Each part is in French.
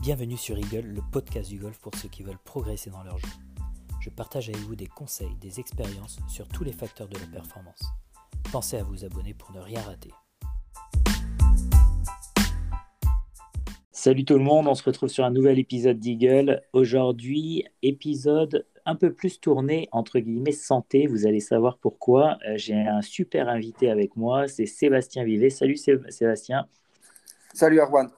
Bienvenue sur Eagle, le podcast du golf pour ceux qui veulent progresser dans leur jeu. Je partage avec vous des conseils, des expériences sur tous les facteurs de la performance. Pensez à vous abonner pour ne rien rater. Salut tout le monde, on se retrouve sur un nouvel épisode d'Eagle. Aujourd'hui, épisode un peu plus tourné entre guillemets santé. Vous allez savoir pourquoi. Euh, j'ai un super invité avec moi, c'est Sébastien Vivet. Salut Sébastien. Salut Arwan.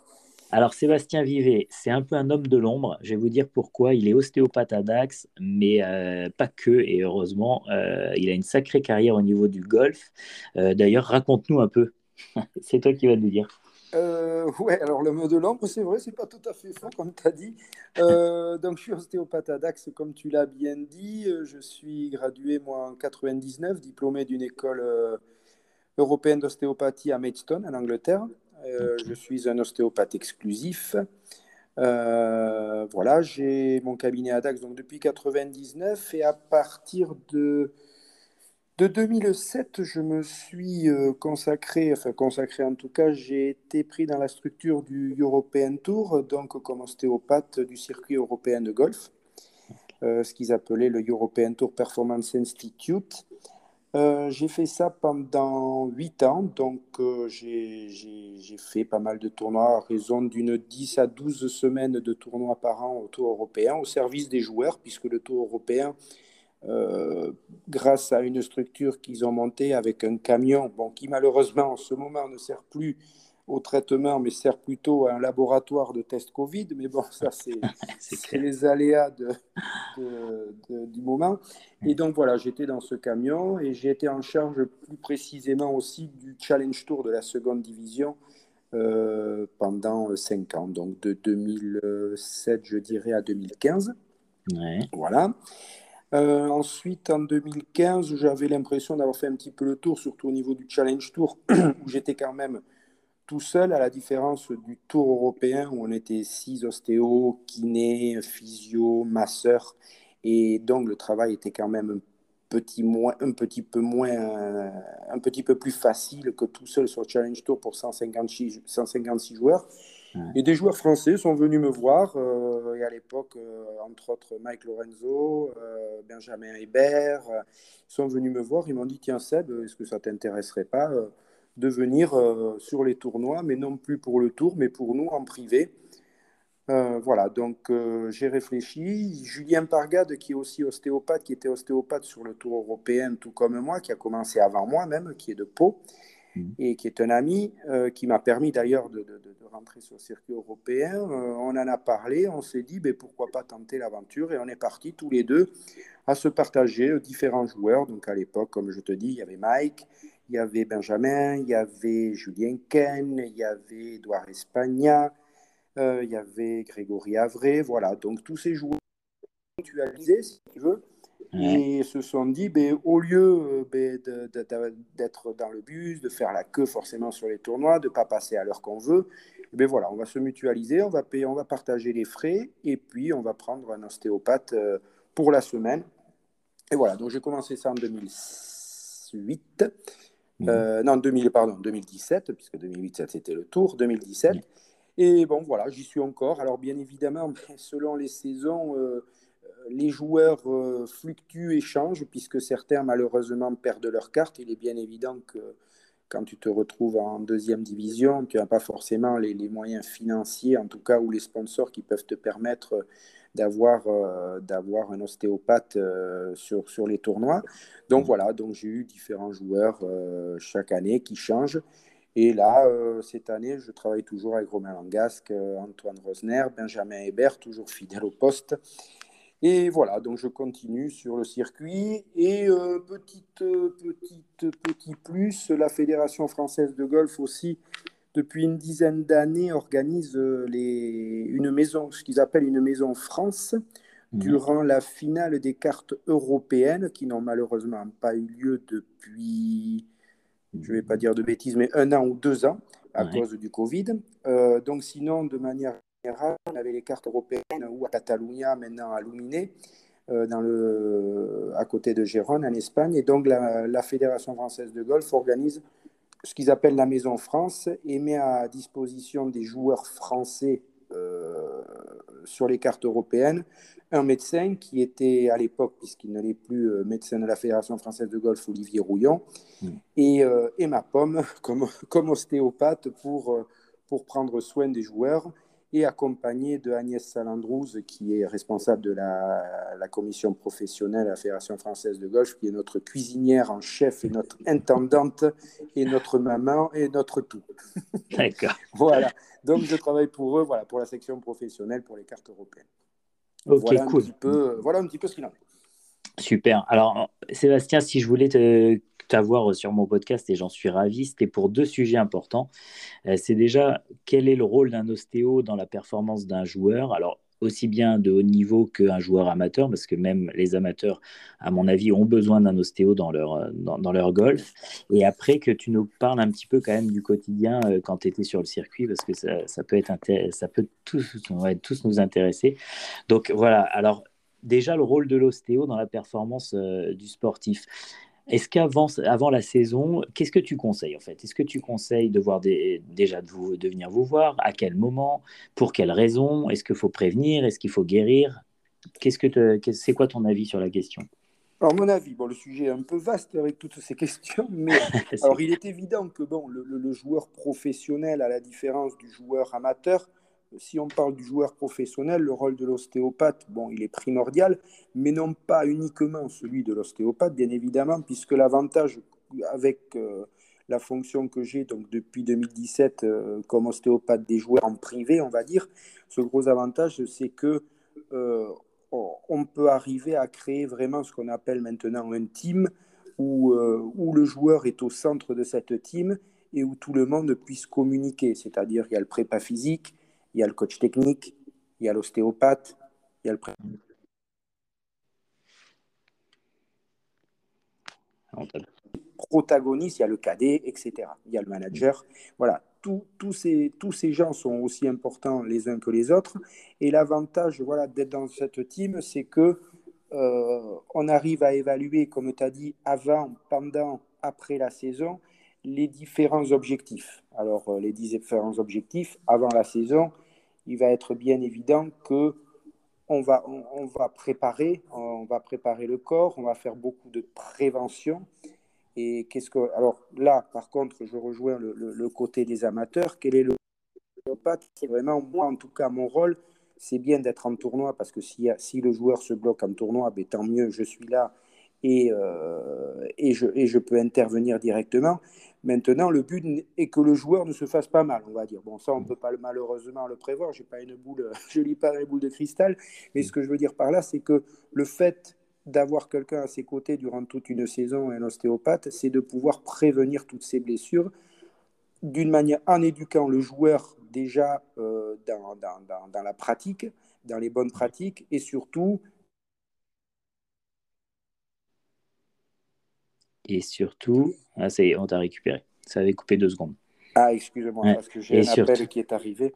Alors Sébastien Vivet, c'est un peu un homme de l'ombre. Je vais vous dire pourquoi. Il est ostéopathe à Dax, mais euh, pas que. Et heureusement, euh, il a une sacrée carrière au niveau du golf. Euh, d'ailleurs, raconte-nous un peu. c'est toi qui vas nous dire. ouais, alors mot de l'ombre, c'est vrai, c'est pas tout à fait faux, comme tu as dit. donc, je suis ostéopathe à Dax, comme tu l'as bien dit. Je suis gradué, moi, en 99, diplômé d'une école européenne d'ostéopathie à Maidstone, en Angleterre. Euh, je suis un ostéopathe exclusif. Euh, voilà, j'ai mon cabinet à Dax donc depuis 99 et à partir de, de 2007, je me suis euh, consacré, enfin consacré en tout cas, j'ai été pris dans la structure du European Tour, donc comme ostéopathe du circuit européen de golf, ce qu'ils appelaient le European Tour Performance Institute. Euh, j'ai fait ça pendant 8 ans, donc euh, j'ai fait pas mal de tournois à raison d'une 10 à 12 semaines de tournois par an au Tour européen, au service des joueurs, puisque le Tour européen, euh, grâce à une structure qu'ils ont montée avec un camion, bon, qui malheureusement en ce moment ne sert plus au traitement, mais sert plutôt à un laboratoire de test Covid. Mais bon, ça, c'est les aléas de, du moment. Et donc, voilà, j'étais dans ce camion et j'ai été en charge plus précisément aussi du Challenge Tour de la seconde division euh, pendant cinq ans, donc de 2007, je dirais, à 2015. Voilà. Euh, ensuite, en 2015, j'avais l'impression d'avoir fait un petit peu le tour, surtout au niveau du Challenge Tour, où j'étais quand même tout seul, à la différence du tour européen où on était six ostéos, kinés, physio, masseurs, et donc le travail était quand même un petit, moins, un petit peu moins, un petit peu plus facile que tout seul sur Challenge Tour pour 156, 156 joueurs. Et des joueurs français sont venus me voir, euh, et à l'époque, euh, entre autres Mike Lorenzo, euh, Benjamin Hébert, sont venus me voir, ils m'ont dit, tiens Seb, est-ce que ça t'intéresserait pas de venir euh, sur les tournois, mais non plus pour le tour, mais pour nous en privé. Euh, voilà, donc euh, j'ai réfléchi. Julien Pargade, qui est aussi ostéopathe, qui était ostéopathe sur le tour européen, tout comme moi, qui a commencé avant moi même, qui est de Pau, mmh. et qui est un ami, qui m'a permis d'ailleurs de, rentrer sur le circuit européen. on en a parlé, on s'est dit, ben, pourquoi pas tenter l'aventure, et on est partis tous les deux à se partager différents joueurs. Donc à l'époque, comme je te dis, il y avait Mike, il y avait Benjamin, il y avait Julien Ken, il y avait Edouard Espagna, euh, il y avait Grégory Avray, voilà. Donc tous ces joueurs mutualisés, si tu veux, et se sont dit, ben, au lieu ben, d'être dans le bus, de faire la queue forcément sur les tournois, de ne pas passer à l'heure qu'on veut, ben voilà, on va se mutualiser, on va, payer, on va partager les frais, et puis on va prendre un ostéopathe euh, pour la semaine. Et voilà, donc j'ai commencé ça en 2008. Mhm. Euh, non, 2000, pardon, 2017, puisque 2008, c'était le tour, 2017. Et bon, voilà, j'y suis encore. Alors, bien évidemment, selon les saisons, euh, euh, les joueurs fluctuent et changent, puisque certains, malheureusement, perdent leur carte. Il est bien évident que quand tu te retrouves en deuxième division, tu n'as pas forcément les, les, moyens financiers, en tout cas, ou les sponsors qui peuvent te permettre d'avoir euh, d'avoir un ostéopathe euh, sur, sur les tournois. Donc mmh. voilà, donc j'ai eu différents joueurs euh, chaque année qui changent. Et là, cette année, je travaille toujours avec Romain Langasque, Antoine Rosner, Benjamin Hébert, toujours fidèle au poste. Et voilà, donc je continue sur le circuit. Et petite, petite, petit plus, la Fédération française de golf aussi depuis une dizaine d'années, organise euh, les, une maison, ce qu'ils appellent une maison France, mhm. durant la finale des cartes européennes, qui n'ont malheureusement pas eu lieu depuis, je ne vais pas dire de bêtises, mais un an ou deux ans, à cause du Covid. Euh, donc sinon, de manière générale, on avait les cartes européennes ou à Catalunya, maintenant à Luminé, euh, dans le, à côté de Gérone, en Espagne. Et donc la, la Fédération française de golf organise ce qu'ils appellent la Maison France et met à disposition des joueurs français sur les cartes européennes un médecin qui était à l'époque, puisqu'il n'allait plus médecin de la Fédération française de golf, Olivier Rouillon, hmm. et, et, ma pomme comme, comme ostéopathe pour, pour prendre soin des joueurs et accompagné de Agnès Salandrouz, qui est responsable de la, la, commission professionnelle à la Fédération française de golf, qui est notre cuisinière en chef et notre intendante et notre maman et notre tout. D'accord. voilà. Donc je travaille pour eux, voilà, pour la section professionnelle, pour les cartes européennes. Ok, voilà cool. Un petit peu, voilà un petit peu ce qu'il en est. Super. Alors, Sébastien, si je voulais te t'avoir sur mon podcast et j'en suis ravi. C'était pour deux sujets importants. Euh, c'est déjà quel est le rôle d'un ostéo dans la performance d'un joueur? Alors, aussi bien de haut niveau qu'un joueur amateur, parce que même les amateurs, à mon avis, ont besoin d'un ostéo dans leur, dans, leur golf. Et après, que tu nous parles un petit peu quand même du quotidien euh, quand tu étais sur le circuit, parce que ça, peut, être ça peut tous, tous nous intéresser. Donc voilà, alors déjà le rôle de l'ostéo dans la performance euh, du sportif. Est-ce qu'avant avant la saison, qu'est-ce que tu conseilles en fait? Est-ce que tu conseilles de voir déjà de, vous, de venir vous voir? À quel moment? Pour quelles raisons Est-ce qu'il faut prévenir? Est-ce qu'il faut guérir? Qu'est-ce que c'est quoi ton avis sur la question? Alors, mon avis, bon, le sujet est un peu vaste avec toutes ces questions, mais alors, il est évident que bon, le, joueur professionnel, à la différence du joueur amateur, si on parle du joueur professionnel, le rôle de l'ostéopathe, bon, il est primordial, mais non pas uniquement celui de l'ostéopathe, bien évidemment, puisque l'avantage avec euh, la fonction que j'ai donc depuis 2017 euh, comme ostéopathe des joueurs en privé, on va dire, ce gros avantage, c'est que euh, on peut arriver à créer vraiment ce qu'on appelle maintenant un team où, où le joueur est au centre de cette team et où tout le monde puisse communiquer, c'est-à-dire il y a le prépa physique, il y a le coach technique, il y a l'ostéopathe, il y a le protagoniste, il y a le cadet, etc. Il y a le manager. Voilà, tous ces, gens sont aussi importants les uns que les autres. Et l'avantage voilà, d'être dans cette team, c'est que euh, on arrive à évaluer, comme tu as dit, avant, pendant, après la saison, les différents objectifs. Alors, euh, les différents objectifs, avant la saison, il va être bien évident que on va, on, va préparer, on va préparer le corps, on va faire beaucoup de prévention. Et qu'est-ce que, alors là, par contre, je rejoins le, côté des amateurs. Quel est le C'est vraiment moi, en tout cas, mon rôle, c'est bien d'être en tournoi parce que si, si le joueur se bloque en tournoi, ben, tant mieux, je suis là et, euh, et, je, peux intervenir directement. Maintenant, le but est que le joueur ne se fasse pas mal, on va dire. Bon, ça, on ne peut pas malheureusement le prévoir. J'ai pas une boule, je lis pas une boule de cristal. Mais ce que je veux dire par là, c'est que le fait d'avoir quelqu'un à ses côtés durant toute une saison, un ostéopathe, c'est de pouvoir prévenir toutes ces blessures d'une manière en éduquant le joueur déjà euh, dans, la pratique, dans les bonnes pratiques, et surtout. Et surtout, ah, ça y est, on t'a récupéré. Ça avait coupé deux secondes. Ah, excusez-moi, parce que j'ai un appel qui est arrivé.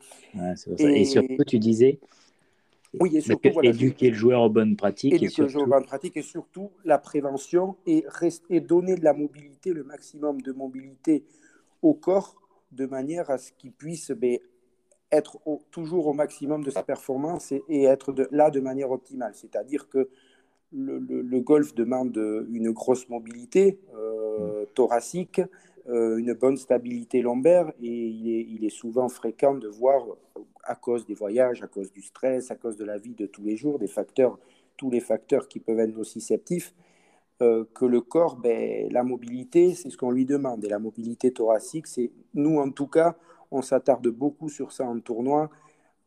et... surtout, tu disais oui, et surtout, voilà, éduquer le joueur aux bonnes pratiques. Éduquer et surtout... le joueur aux bonnes pratiques et surtout la prévention et, rester, donner de la mobilité, le maximum de mobilité au corps de manière à ce qu'il puisse ben, être toujours au maximum de sa performance et, être de, là de manière optimale. C'est-à-dire que le, le, golf demande une grosse mobilité euh, thoracique, euh, une bonne stabilité lombaire et il est, il est, souvent fréquent de voir, à cause des voyages, à cause du stress, à cause de la vie de tous les jours, des facteurs, tous les facteurs qui peuvent être nociceptifs, euh, que le corps, ben, la mobilité, c'est ce qu'on lui demande. Et la mobilité thoracique, c'est nous en tout cas, on s'attarde beaucoup sur ça en tournoi,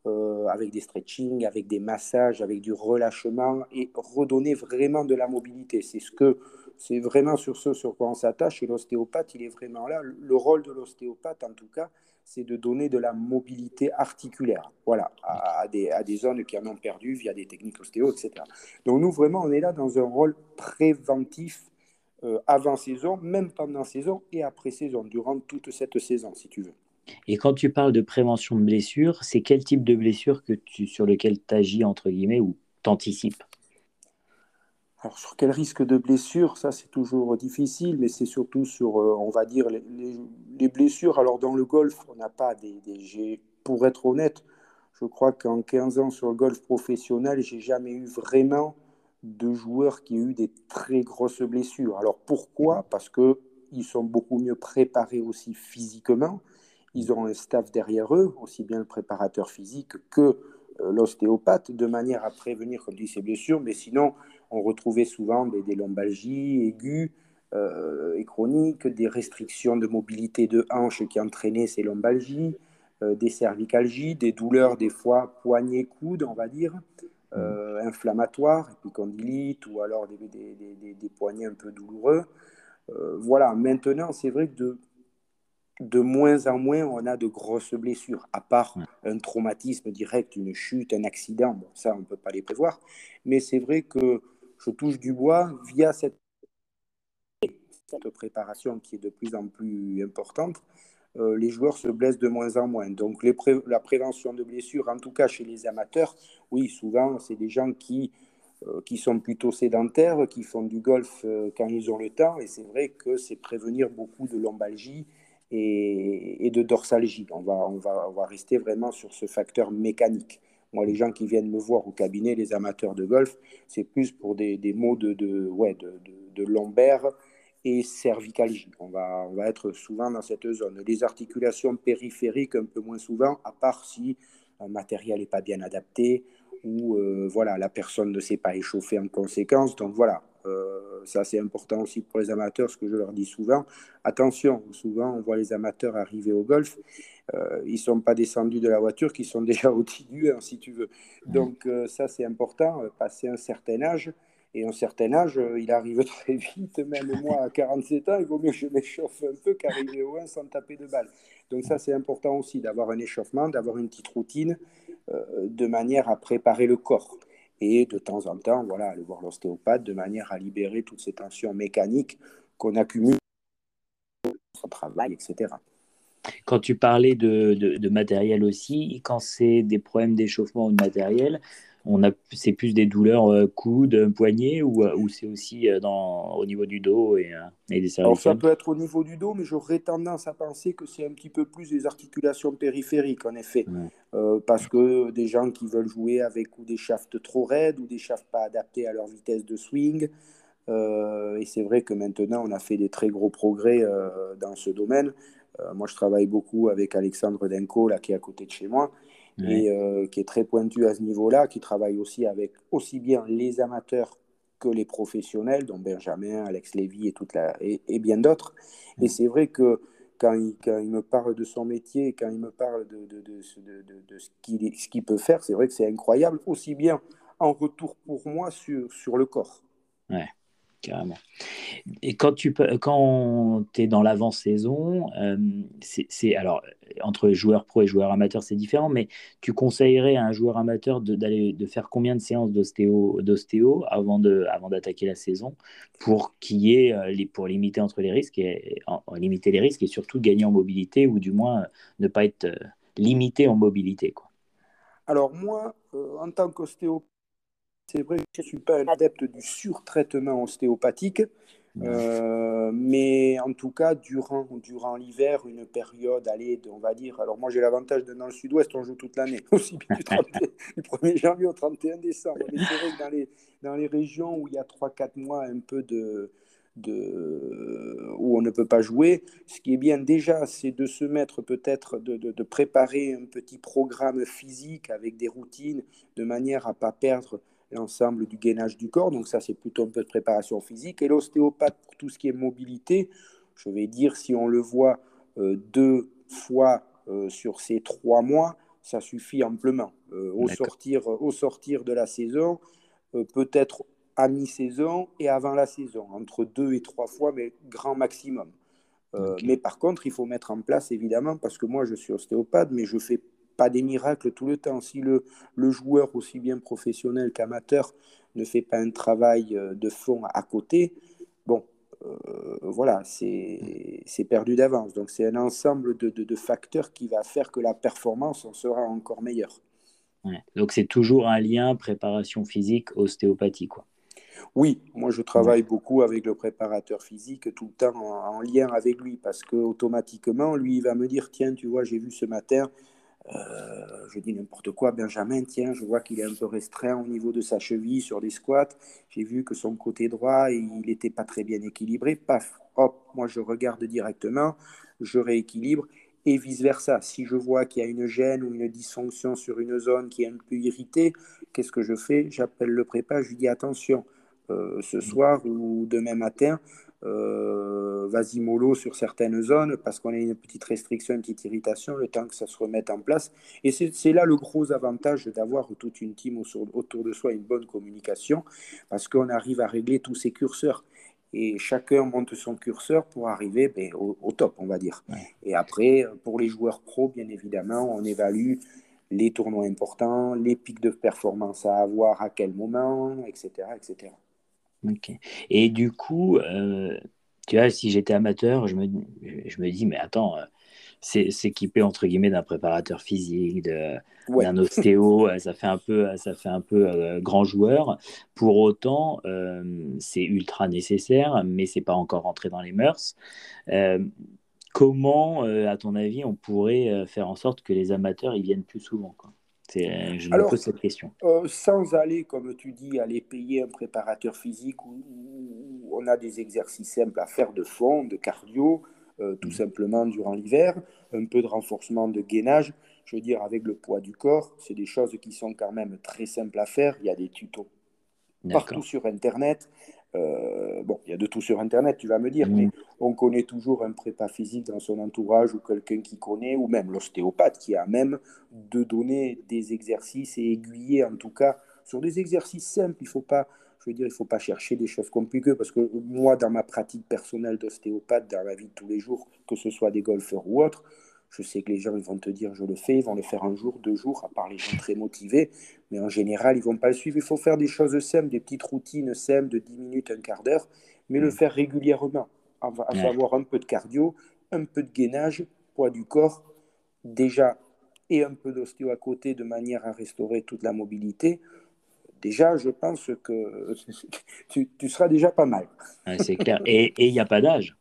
euh, avec des stretching, avec des massages, avec du relâchement et redonner vraiment de la mobilité. C'est ce que c'est vraiment sur ce sur quoi on s'attache et l'ostéopathe, il est vraiment là. Le rôle de l'ostéopathe, en tout cas, c'est de donner de la mobilité articulaire, voilà, à, des, à des zones qui en ont perdu via des techniques ostéo, etc. Donc nous, vraiment, on est là dans un rôle préventif euh, avant saison, même pendant saison et après saison, durant toute cette saison, si tu veux. Et quand tu parles de prévention de blessures, c'est quel type de blessure que tu, sur lequel tu agis, entre guillemets, ou t'anticipes? Alors sur quel risque de blessure, ça c'est toujours difficile, mais c'est surtout sur, euh, on va dire, les, blessures. Alors dans le golf, on n'a pas des, des, Pour être honnête, je crois qu'en 15 ans sur le golf professionnel, j'ai jamais eu vraiment de joueurs qui ont eu des très grosses blessures. Alors pourquoi? Parce qu'ils sont beaucoup mieux préparés aussi physiquement. Ils ont un staff derrière eux, aussi bien le préparateur physique que euh, l'ostéopathe, de manière à prévenir, comme dit, ces blessures. Mais sinon, on retrouvait souvent des, lombalgies aiguës euh, et chroniques, des restrictions de mobilité de hanche qui entraînaient ces lombalgies, euh, des cervicalgies, des douleurs des fois poignets-coudes, on va dire, euh, inflammatoires, épicondylite ou alors des, des, des, poignets un peu douloureux. voilà, maintenant, c'est vrai que de, de moins en moins, on a de grosses blessures, à part un traumatisme direct, une chute, un accident. Bon, ça, on ne peut pas les prévoir. Mais c'est vrai que je touche du bois via cette, préparation qui est de plus en plus importante. Euh, les joueurs se blessent de moins en moins. Donc la prévention de blessures, en tout cas chez les amateurs, oui, souvent, c'est des gens qui, euh, qui sont plutôt sédentaires, qui font du golf euh, quand ils ont le temps. Et c'est vrai que c'est prévenir beaucoup de lombalgie et, de dorsalgie. On va, on, va, on va rester vraiment sur ce facteur mécanique. Moi, les gens qui viennent me voir au cabinet, les amateurs de golf, c'est plus pour des, des maux de, de, ouais, de, de, lombaire et cervicalgie. On va, on va être souvent dans cette zone. Les articulations périphériques, un peu moins souvent, à part si un matériel n'est pas bien adapté ou euh, voilà, la personne ne s'est pas échauffée en conséquence. Donc voilà, euh, ça c'est important aussi pour les amateurs, ce que je leur dis souvent. Attention, souvent on voit les amateurs arriver au golf euh, ils ne sont pas descendus de la voiture, qui sont déjà au-dessus du si tu veux. Donc euh, ça, c'est important, passer un certain âge. Et un certain âge, il arrive très vite, même moi à 47 ans, il vaut mieux que je m'échauffe un peu qu'arriver au 1 sans taper de balle. Donc ça, c'est important aussi d'avoir un échauffement, d'avoir une petite routine, de manière à préparer le corps. Et de temps en temps, voilà, aller voir l'ostéopathe de manière à libérer toutes ces tensions mécaniques qu'on accumule au travail, etc. Quand tu parlais de, de, matériel aussi, quand c'est des problèmes d'échauffement ou de matériel, on a, c'est plus des douleurs euh, coudes, poignets ou, euh, ou c'est aussi euh, dans, au niveau du dos et, et des cervicales Ça peut être au niveau du dos, mais j'aurais tendance à penser que c'est un petit peu plus des articulations périphériques en effet. parce que des gens qui veulent jouer avec ou des shafts trop raides ou des shafts pas adaptés à leur vitesse de swing. et c'est vrai que maintenant on a fait des très gros progrès dans ce domaine. Euh, moi, je travaille beaucoup avec Alexandre Denko, là, qui est à côté de chez moi, et euh, qui est très pointu à ce niveau-là, qui travaille aussi avec aussi bien les amateurs que les professionnels, dont Benjamin, Alex Lévy et, toute la, et, bien d'autres. Et c'est vrai que quand il, quand il, me parle de son métier, quand il me parle de, de, de, de ce qu'il peut faire, c'est vrai que c'est incroyable, aussi bien en retour pour moi sur, sur le corps. Ouais carrément. Et quand tu quand es dans l'avant-saison, euh, c'est alors entre joueur pro et joueur amateur, c'est différent, mais tu conseillerais à un joueur amateur d'aller de faire combien de séances d'ostéo, avant de avant d'attaquer la saison pour ait euh, pour limiter entre les risques et limiter les risques et surtout gagner en mobilité ou du moins ne pas être euh, limité en mobilité quoi. Alors moi, en tant qu'ostéo c'est vrai que je ne suis pas un adepte du surtraitement ostéopathique, euh, mais en tout cas, durant, durant l'hiver, une période, allez, on va dire, alors moi j'ai l'avantage de dans le sud-ouest, on joue toute l'année, aussi bien du, 1er janvier au 31 décembre. Mais c'est vrai que dans les, dans les régions où il y a 3-4 mois un peu de, de, où on ne peut pas jouer. Ce qui est bien déjà, c'est de se mettre peut-être, de, de, de, préparer un petit programme physique avec des routines de manière à ne pas perdre l'ensemble du gainage du corps. Donc ça, c'est plutôt un peu de préparation physique. Et l'ostéopathe, pour tout ce qui est mobilité, je vais dire, si on le voit euh, deux fois euh, sur ces trois mois, ça suffit amplement. Euh, au, sortir, au sortir de la saison, peut-être à mi-saison et avant la saison, entre deux et trois fois, mais grand maximum. Mais par contre, il faut mettre en place, évidemment, parce que moi, je suis ostéopathe, mais je fais pas des miracles tout le temps. Si le, le joueur, aussi bien professionnel qu'amateur, ne fait pas un travail euh, de fond à côté, bon, euh, voilà, c'est perdu d'avance. Donc c'est un ensemble de, de, facteurs qui va faire que la performance en sera encore meilleure. Donc c'est toujours un lien préparation physique ostéopathie quoi. Oui, moi je travaille beaucoup avec le préparateur physique tout le temps en, en lien avec lui parce que automatiquement lui il va me dire tiens tu vois j'ai vu ce matin euh, je dis n'importe quoi, Benjamin, tiens, je vois qu'il est un peu restreint au niveau de sa cheville sur des squats. J'ai vu que son côté droit, il n'était pas très bien équilibré. Paf, hop, moi je regarde directement, je rééquilibre et vice-versa. Si je vois qu'il y a une gêne ou une dysfonction sur une zone qui est un peu irritée, qu'est-ce que je fais? J'appelle le prépa, je lui dis attention, euh, ce soir ou demain matin, euh, vas-y mollo sur certaines zones parce qu'on a une petite restriction, une petite irritation, le temps que ça se remette en place. Et c'est là le gros avantage d'avoir toute une team autour de soi, une bonne communication, parce qu'on arrive à régler tous ces curseurs. Et chacun monte son curseur pour arriver ben, au, top, on va dire. Et après, pour les joueurs pros, bien évidemment, on évalue les tournois importants, les pics de performance à avoir à quel moment, etc. etc. Et du coup, euh, tu vois, si j'étais amateur, je me, je me dis, mais attends, euh, c'est s'équiper entre guillemets d'un préparateur physique, d'un ostéo, euh, ça fait un peu, ça fait un peu grand joueur. Pour autant, c'est ultra nécessaire, mais c'est pas encore rentré dans les mœurs. comment, à ton avis, on pourrait faire en sorte que les amateurs ils viennent plus souvent quoi? Je me pose cette question. Euh, sans aller, comme tu dis, aller payer un préparateur physique où, on a des exercices simples à faire de fond, de cardio, euh, tout mmh. simplement durant l'hiver, un peu de renforcement de gainage. Je veux dire, avec le poids du corps, c'est des choses qui sont quand même très simples à faire. Il y a des tutos partout sur Internet. Euh, bon, il y a de tout sur Internet, tu vas me dire, mais on connaît toujours un prépa physique dans son entourage ou quelqu'un qui connaît, ou même l'ostéopathe qui a même de donner des exercices et aiguiller en tout cas sur des exercices simples. Il faut pas, je veux dire, il faut pas chercher des choses compliquées parce que moi, dans ma pratique personnelle d'ostéopathe, dans la vie de tous les jours, que ce soit des golfeurs ou autres, je sais que les gens ils vont te dire je le fais, ils vont le faire un jour, deux jours, à part les gens très motivés, mais en général ils vont pas le suivre. Il faut faire des choses simples, des petites routines simples de 10 minutes, un quart d'heure, mais le mm. faire régulièrement, à, savoir un peu de cardio, un peu de gainage, poids du corps, déjà, et un peu d'ostéo à côté de manière à restaurer toute la mobilité. Déjà, je pense que tu, seras déjà pas mal. c'est clair. Et il n'y a pas d'âge.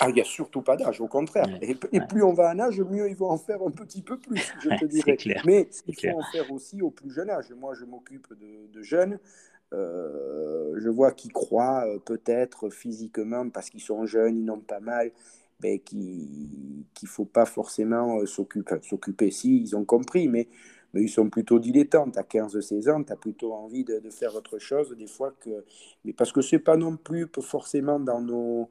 Ah, il n'y a surtout pas d'âge, au contraire. et, plus on va en âge, mieux ils vont en faire un petit peu plus, je te dirais. Mais il faut en faire aussi au plus jeune âge. Moi, je m'occupe de, jeunes. Euh, je vois qu'ils croient euh, peut-être physiquement, parce qu'ils sont jeunes, ils n'ont pas mal, ben, qu'il ne faut pas forcément euh, s'occuper. S'occuper, si, ils ont compris, mais, mais ils sont plutôt dilettantes. À 15-16 ans, tu as plutôt envie de, de, faire autre chose, des fois. que Mais parce que ce n'est pas non plus forcément dans nos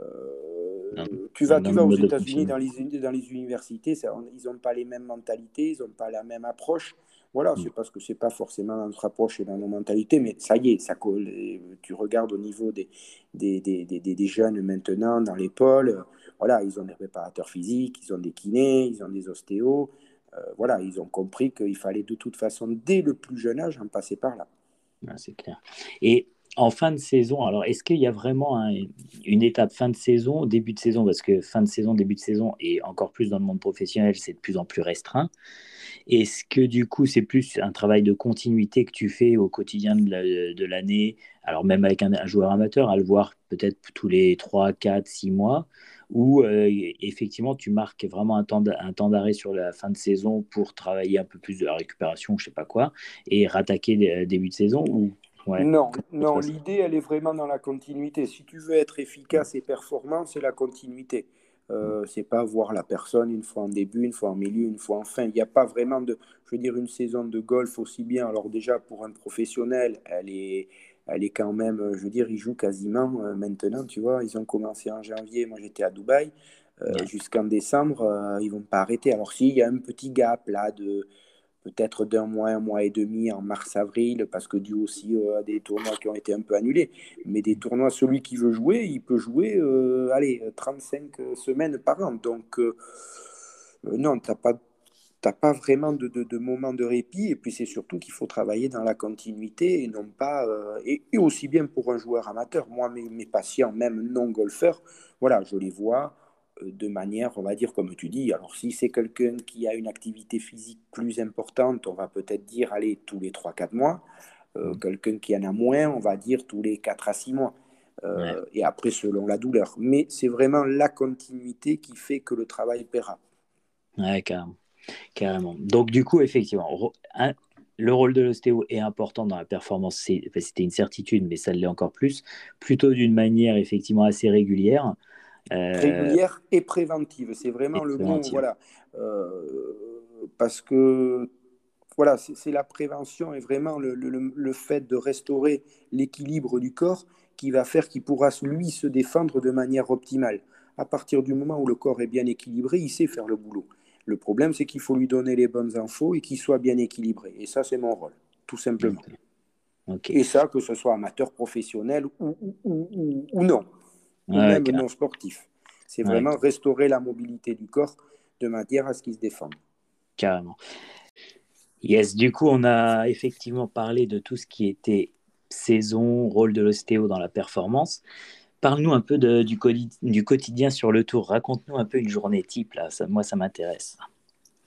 euh, tu vas, tu vas aux États-Unis dans les, dans les universités, ils n'ont pas les mêmes mentalités, ils n'ont pas la même approche. Voilà, mm. c'est parce que c'est pas forcément dans notre approche et dans nos mentalités, mais ça y est, ça colle. Tu regardes au niveau des, des, des, des, des jeunes maintenant dans les pôles, voilà, ils ont des préparateurs physiques, ils ont des kinés, ils ont des ostéos. Euh, voilà, ils ont compris qu'il fallait de toute façon, dès le plus jeune âge, en passer par là. c'est clair. Et en fin de saison, alors est-ce qu'il y a vraiment une étape fin de saison, début de saison, parce que fin de saison, début de saison, et encore plus dans le monde professionnel, c'est de plus en plus restreint. Est-ce que du coup, c'est plus un travail de continuité que tu fais au quotidien de l'année, alors même avec un, joueur amateur, à le voir peut-être tous les 3, 4, 6 mois, ou euh, effectivement tu marques vraiment un temps d'arrêt sur la fin de saison pour travailler un peu plus de la récupération, je sais pas quoi, et rattaquer début de saison, non, non l'idée, elle est vraiment dans la continuité. Si tu veux être efficace et performant, c'est la continuité. Euh, c'est pas voir la personne une fois en début, une fois en milieu, une fois en fin. Il n'y a pas vraiment de, je veux dire, une saison de golf aussi bien. Alors déjà, pour un professionnel, elle est, elle est quand même, je veux dire, ils jouent quasiment euh, maintenant, tu vois. Ils ont commencé en janvier, moi j'étais à Dubaï, euh, jusqu'en décembre, euh, ils vont pas arrêter. Alors s'il y a un petit gap là de peut-être d'un mois, un mois et demi en mars-avril, parce que dû aussi euh, à des tournois qui ont été un peu annulés. Mais des tournois, celui qui veut jouer, il peut jouer, euh, allez, 35 semaines par an. Donc, euh, non, tu n'as pas, pas vraiment de, de, moment de répit. Et puis, c'est surtout qu'il faut travailler dans la continuité et non pas. Et, aussi bien pour un joueur amateur. Moi, mes, mes patients, même non-golfeurs, voilà, je les vois de manière, on va dire, comme tu dis. Alors, si c'est quelqu'un qui a une activité physique plus importante, on va peut-être dire, allez, tous les 3-4 mois. Euh, mmh. quelqu'un qui en a moins, on va dire tous les 4 à 6 mois. Euh, et après, selon la douleur. Mais c'est vraiment la continuité qui fait que le travail paiera. Ouais, carrément. Carrément. Donc, du coup, effectivement, le rôle de l'ostéo est important dans la performance. C'était une certitude, mais ça l'est encore plus, plutôt d'une manière effectivement assez régulière. Euh, régulière et préventive, c'est vraiment le mot. Voilà. Euh, parce que voilà, c'est la prévention et vraiment le, le fait de restaurer l'équilibre du corps qui va faire qu'il pourra lui se défendre de manière optimale. À partir du moment où le corps est bien équilibré, il sait faire le boulot. Le problème, c'est qu'il faut lui donner les bonnes infos et qu'il soit bien équilibré. Et ça, c'est mon rôle, tout simplement. Et ça, que ce soit amateur, professionnel ou, ou, non, ou même non sportif. C'est vraiment restaurer la mobilité du corps de manière à ce qu'il se défende. Carrément. Yes, du coup, on a effectivement parlé de tout ce qui était saison, rôle de l'ostéo dans la performance. Parle-nous un peu du, du, quotidien sur le tour. Raconte-nous un peu une journée type. Là. Ça, moi, ça m'intéresse.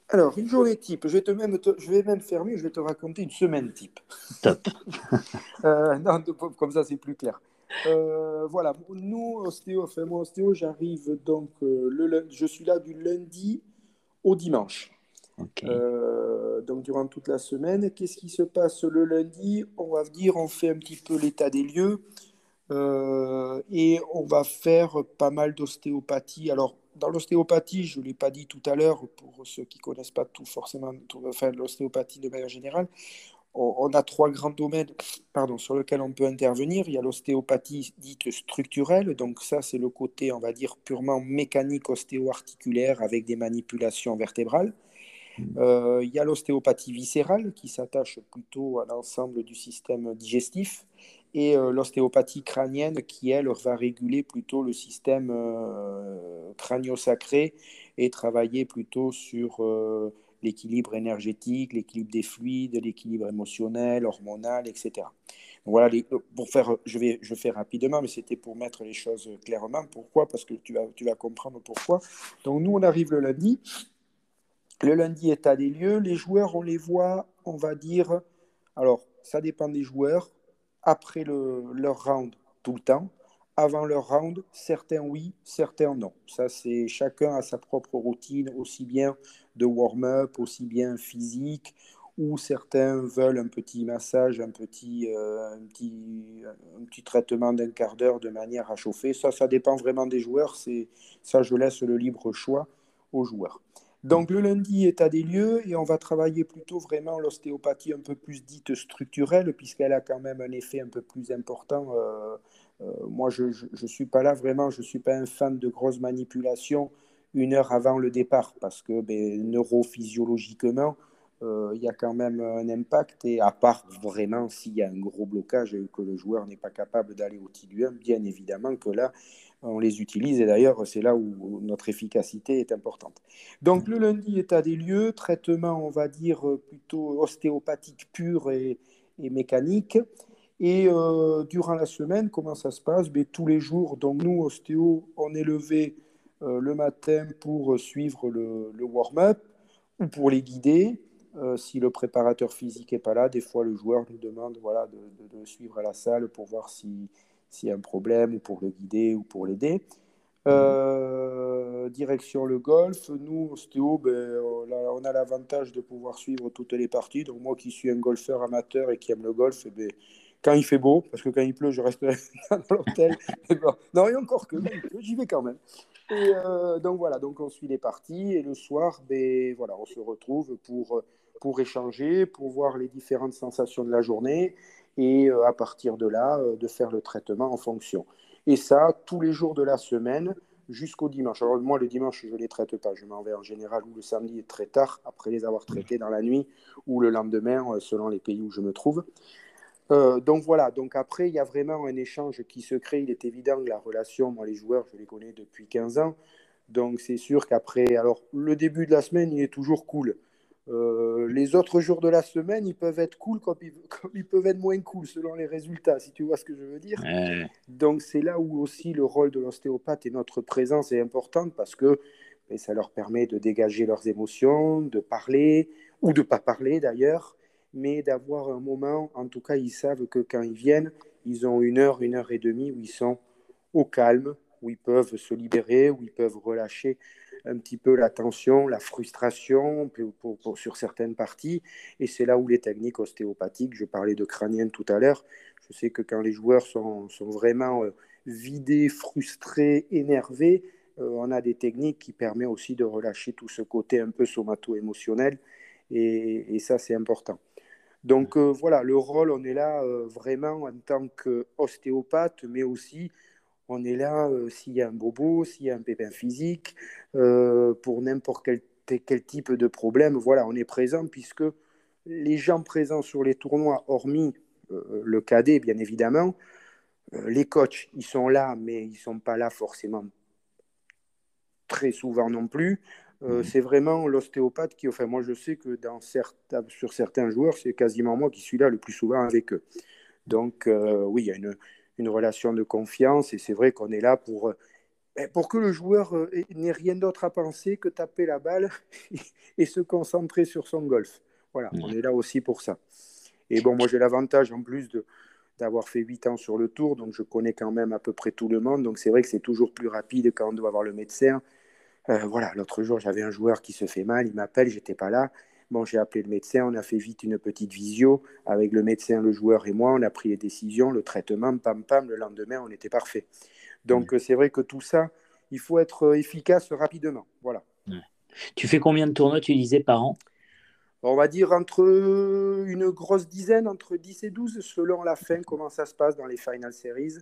Alors, une journée type, je vais, te même je vais même faire mieux, je vais te raconter une semaine type. Top. euh, non, comme ça, c'est plus clair. Euh, voilà, nous, ostéo, enfin, moi, ostéo, j'arrive donc, euh, le, je suis là du lundi au dimanche. Euh, donc, durant toute la semaine, qu'est-ce qui se passe le lundi? On va dire, on fait un petit peu l'état des lieux. Et on va faire pas mal d'ostéopathie. Alors, dans l'ostéopathie, je ne l'ai pas dit tout à l'heure, pour ceux qui ne connaissent pas tout forcément, enfin, l'ostéopathie de manière générale, on, a trois grands domaines pardon, sur lesquels on peut intervenir. Il y a l'ostéopathie dite structurelle, donc ça c'est le côté, on va dire, purement mécanique ostéo-articulaire avec des manipulations vertébrales. Mmh. Euh, il y a l'ostéopathie viscérale qui s'attache plutôt à l'ensemble du système digestif et euh, l'ostéopathie crânienne qui, elle, va réguler plutôt le système euh, crânio-sacré et travailler plutôt sur l'équilibre énergétique, l'équilibre des fluides, l'équilibre émotionnel, hormonal, etc. Donc voilà, pour faire, je vais, je fais rapidement, mais c'était pour mettre les choses clairement. Pourquoi? Parce que tu vas, tu vas comprendre pourquoi. Donc nous, on arrive le lundi. Le lundi, état des lieux. Les joueurs, on les voit, on va dire, alors ça dépend des joueurs après leur round tout le temps. Avant leur round, certains oui, certains non. Ça, c'est chacun a sa propre routine, aussi bien de warm-up, aussi bien physique, ou certains veulent un petit massage, un petit, euh, un petit, un petit traitement d'un quart d'heure de manière à chauffer. Ça, ça dépend vraiment des joueurs. C'est ça, je laisse le libre choix aux joueurs. Donc le lundi, état des lieux, et on va travailler plutôt vraiment l'ostéopathie un peu plus dite structurelle, puisqu'elle a quand même un effet un peu plus important. Euh, euh, moi, je ne suis pas là vraiment, je ne suis pas un fan de grosses manipulations une heure avant le départ, parce que ben, neurophysiologiquement, euh, il y a quand même un impact, et à part vraiment s'il y a un gros blocage et que le joueur n'est pas capable d'aller au tiluum, bien évidemment que là, on les utilise et d'ailleurs c'est là où notre efficacité est importante. Donc le lundi, état des lieux, traitement on va dire plutôt ostéopathique pur et, mécanique. Et euh, durant la semaine, comment ça se passe? Ben, Tous les jours, donc nous, ostéo, on est levé le matin pour suivre le, warm-up ou pour les guider. Euh, si le préparateur physique n'est pas là, des fois le joueur nous demande voilà, de, suivre à la salle pour voir si, s'il y a un problème, ou pour le guider, ou pour l'aider. Euh, direction le golf, nous, ostéo, ben, on a l'avantage de pouvoir suivre toutes les parties. Donc moi qui suis un golfeur amateur et qui aime le golf, eh ben, quand il fait beau, parce que quand il pleut, je reste dans l'hôtel. non, et encore que, j'y vais quand même. Euh, donc voilà, donc on suit les parties et le soir, ben, voilà, on se retrouve pour, pour échanger, pour voir les différentes sensations de la journée et euh, à partir de là, euh, de faire le traitement en fonction. Et ça, tous les jours de la semaine jusqu'au dimanche. Alors moi, le dimanche, je ne les traite pas. Je m'en vais en général ou le samedi très tard, après les avoir traités dans la nuit, ou le lendemain, selon les pays où je me trouve. Donc voilà, donc après, il y a vraiment un échange qui se crée. Il est évident que la relation, moi les joueurs, je les connais depuis 15 ans. Donc c'est sûr qu'après, alors le début de la semaine, il est toujours cool. Euh, les autres jours de la semaine, ils peuvent être cool comme ils, peuvent être moins cool selon les résultats, si tu vois ce que je veux dire. Donc c'est là où aussi le rôle de l'ostéopathe et notre présence est importante parce que ben, ça leur permet de dégager leurs émotions, de parler ou de pas parler d'ailleurs, mais d'avoir un moment, en tout cas ils savent que quand ils viennent, ils ont une heure, une heure et demie où ils sont au calme, où ils peuvent se libérer, où ils peuvent relâcher un petit peu la tension, la frustration pour, sur certaines parties. Et c'est là où les techniques ostéopathiques, je parlais de crânienne tout à l'heure, je sais que quand les joueurs sont, vraiment euh, vidés, frustrés, énervés, euh, on a des techniques qui permettent aussi de relâcher tout ce côté un peu somato-émotionnel. Et, ça, c'est important. Donc euh, voilà, le rôle, on est là vraiment en tant qu'ostéopathe, mais aussi on est là s'il y a un bobo, s'il y a un pépin physique, pour n'importe quel, quel, type de problème. Voilà, on est présent puisque les gens présents sur les tournois, hormis le cadet, bien évidemment, les coachs, ils sont là, mais ils ne sont pas là forcément très souvent non plus. Euh, mhm. C'est vraiment l'ostéopathe qui, enfin, moi je sais que dans certains, sur certains joueurs, c'est quasiment moi qui suis là le plus souvent avec eux. Donc, euh, oui, il y a une, une, relation de confiance et c'est vrai qu'on est là pour, euh, ben, pour que le joueur n'ait rien d'autre à penser que taper la balle et se concentrer sur son golf. Voilà, on est là aussi pour ça. Et bon, moi j'ai l'avantage en plus de, d'avoir fait 8 ans sur le tour, donc je connais quand même à peu près tout le monde. Donc c'est vrai que c'est toujours plus rapide quand on doit avoir le médecin. Euh, voilà, l'autre jour, j'avais un joueur qui se fait mal, il m'appelle, j'étais pas là. Bon, j'ai appelé le médecin, on a fait vite une petite visio avec le médecin, le joueur et moi. On a pris les décisions, le traitement, pam pam. Le lendemain, on était parfait. Donc, c'est vrai que tout ça, il faut être efficace rapidement. Voilà. Tu fais combien de tournois, tu disais, par an? On va dire entre une grosse dizaine, entre 10 et 12, selon la fin, comment ça se passe dans les Final Series.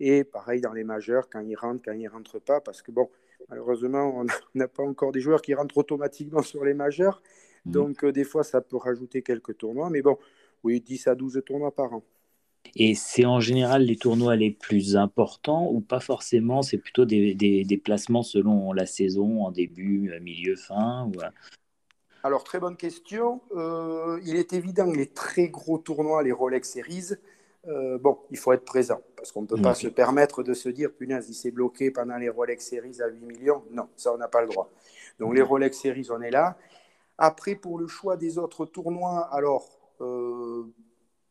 Et pareil dans les majeurs, quand ils rentrent, quand ils ne rentrent pas, parce que bon, malheureusement, on n'a pas encore des joueurs qui rentrent automatiquement sur les majeurs. Mmh. Donc, euh, des fois, ça peut rajouter quelques tournois. Mais bon, oui, 10 à 12 tournois par an. Et c'est en général les tournois les plus importants ou pas forcément? C'est plutôt des, des, placements selon la saison, en début, milieu, fin ou... Alors, très bonne question. Euh, il est évident que les très gros tournois, les Rolex Series, euh, bon, il faut être présent parce qu'on ne peut pas se permettre de se dire, punaise, il s'est bloqué pendant les Rolex Series à 8 millions. Non, ça, on n'a pas le droit. Donc, les Rolex Series, on est là. Après, pour le choix des autres tournois, alors, euh,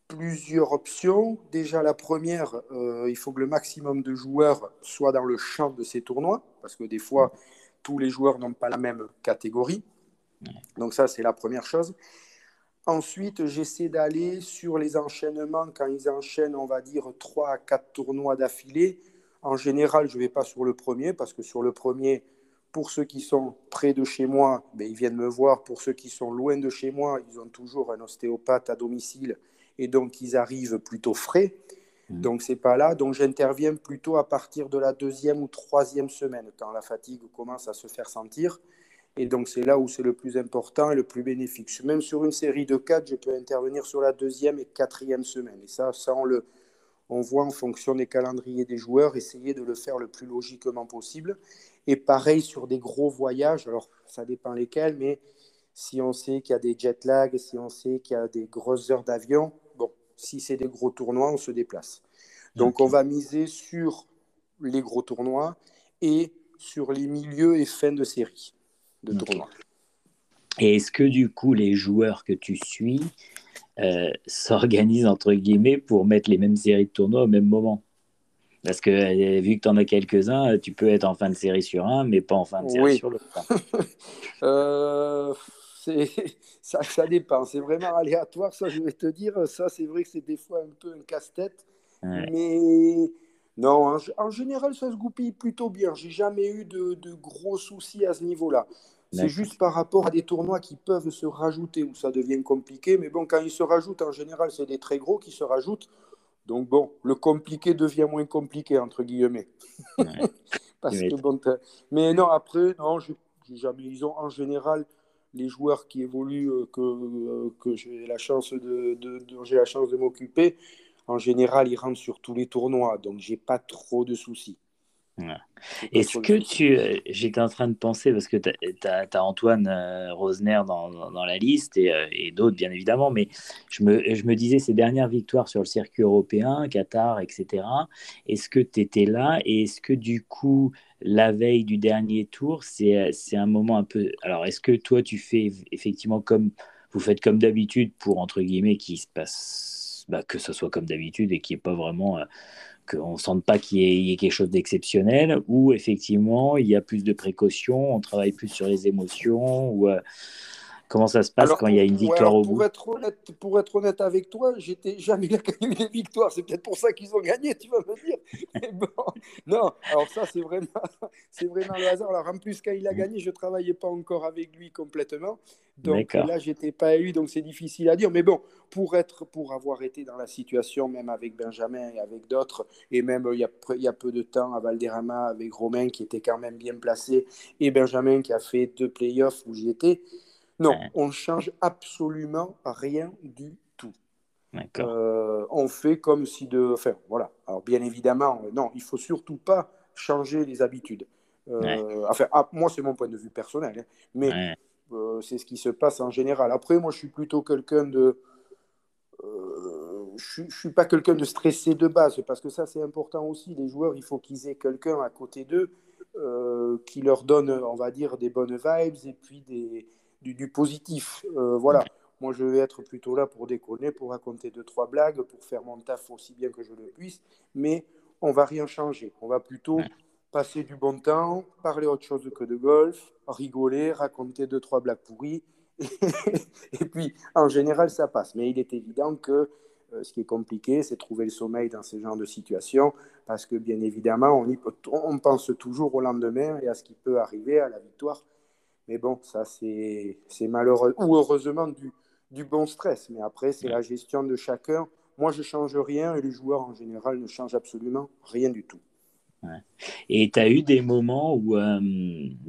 plusieurs options. Déjà, la première, il faut que le maximum de joueurs soient dans le champ de ces tournois parce que des fois, tous les joueurs n'ont pas la même catégorie. Donc ça, c'est la première chose. Ensuite, j'essaie d'aller sur les enchaînements. Quand ils enchaînent, on va dire 3 à 4 tournois d'affilée. En général, je ne vais pas sur le premier parce que sur le premier, pour ceux qui sont près de chez moi, ben, ils viennent me voir. Pour ceux qui sont loin de chez moi, ils ont toujours un ostéopathe à domicile et donc ils arrivent plutôt frais. Mmh. Donc c'est pas là. Donc j'interviens plutôt à partir de la deuxième ou troisième semaine quand la fatigue commence à se faire sentir. Et donc, c'est là où c'est le plus important et le plus bénéfique. Même sur une série de quatre, je peux intervenir sur la deuxième et quatrième semaine. Et ça, ça on, le, on voit en fonction des calendriers des joueurs, essayer de le faire le plus logiquement possible. Et pareil sur des gros voyages, alors ça dépend lesquels, mais si on sait qu'il y a des jet lags, si on sait qu'il y a des grosses heures d'avion, bon, si c'est des gros tournois, on se déplace. Donc, on va miser sur les gros tournois et sur les milieux et fins de série de tournoi. Et est-ce que du coup, les joueurs que tu suis euh, s'organisent entre guillemets pour mettre les mêmes séries de tournois au même moment? Parce que euh, vu que tu en as quelques-uns, tu peux être en fin de série sur un, mais pas en fin de série sur l'autre. euh, ça, ça, dépend, c'est vraiment aléatoire, ça je vais te dire. Ça, c'est vrai que c'est des fois un peu un casse-tête. Mais non, en, général, ça se goupille plutôt bien. J'ai jamais eu de, gros soucis à ce niveau-là. C'est juste par rapport à des tournois qui peuvent se rajouter où ça devient compliqué. Mais bon, quand ils se rajoutent, en général, c'est des très gros qui se rajoutent. Donc bon, le compliqué devient moins compliqué, entre guillemets. Parce que, bon, mais non, après, non, jamais. Ils ont en général les joueurs qui évoluent, euh, que, euh, que j'ai la chance de, de j'ai la chance de m'occuper en général, il rentre sur tous les tournois, donc j'ai pas trop de soucis. Est-ce que tu. Euh, j'étais en train de penser, parce que tu as, Antoine euh, Rosner dans, dans, la liste et, euh, et d'autres, bien évidemment, mais je me, je me, disais, ces dernières victoires sur le circuit européen, Qatar, etc., est-ce que tu étais là et est-ce que du coup, la veille du dernier tour, c'est un moment un peu. Alors, est-ce que toi, tu fais effectivement comme. Vous faites comme d'habitude pour, entre guillemets, qu'il se passe bah, que ce soit comme d'habitude et qu'il n'y pas vraiment euh, qu'on ne sente pas qu'il y, ait quelque chose d'exceptionnel, ou effectivement il y a plus de précautions, on travaille plus sur les émotions, ou Comment ça se passe quand il y a une victoire au pour bout être honnête, Pour être honnête avec toi, j'étais jamais gagné les victoires. C'est peut-être pour ça qu'ils ont gagné, tu vas me dire. non, alors ça, c'est vraiment, c'est vraiment le hasard. Alors en plus, quand il a gagné, je ne travaillais pas encore avec lui complètement. Donc là, j'étais pas élu, donc c'est difficile à dire. Mais bon, pour, être, pour avoir été dans la situation, même avec Benjamin et avec d'autres, et même il y, a, il y a peu de temps à Valderrama avec Romain qui était quand même bien placé, et Benjamin qui a fait deux playoffs où j'y étais. Non, on ne change absolument rien du tout. Euh, on fait comme si de. Enfin, voilà. Alors, bien évidemment, euh, non, il faut surtout pas changer les habitudes. Euh, enfin, ah, moi, c'est mon point de vue personnel, hein, mais c'est ce qui se passe en général. Après, moi, je suis plutôt quelqu'un de. je ne suis pas quelqu'un de stressé de base, parce que ça, c'est important aussi. Les joueurs, il faut qu'ils aient quelqu'un à côté d'eux qui leur donne, on va dire, des bonnes vibes et puis des du, positif. Euh, voilà. Moi, je vais être plutôt là pour déconner, pour raconter deux, trois blagues, pour faire mon taf aussi bien que je le puisse. Mais on va rien changer. On va plutôt passer du bon temps, parler autre chose que de golf, rigoler, raconter deux, trois blagues pourries. et puis, en général, ça passe. Mais il est évident que euh, ce qui est compliqué, c'est trouver le sommeil dans ce genre de situation, parce que bien évidemment, on, y on pense toujours au lendemain et à ce qui peut arriver, à la victoire. Mais bon, ça, c'est malheureux, ou heureusement du, du bon stress. Mais après, c'est la gestion de chacun. Moi, je ne change rien et les joueurs en général ne changent absolument rien du tout. Et tu as eu des moments où, euh,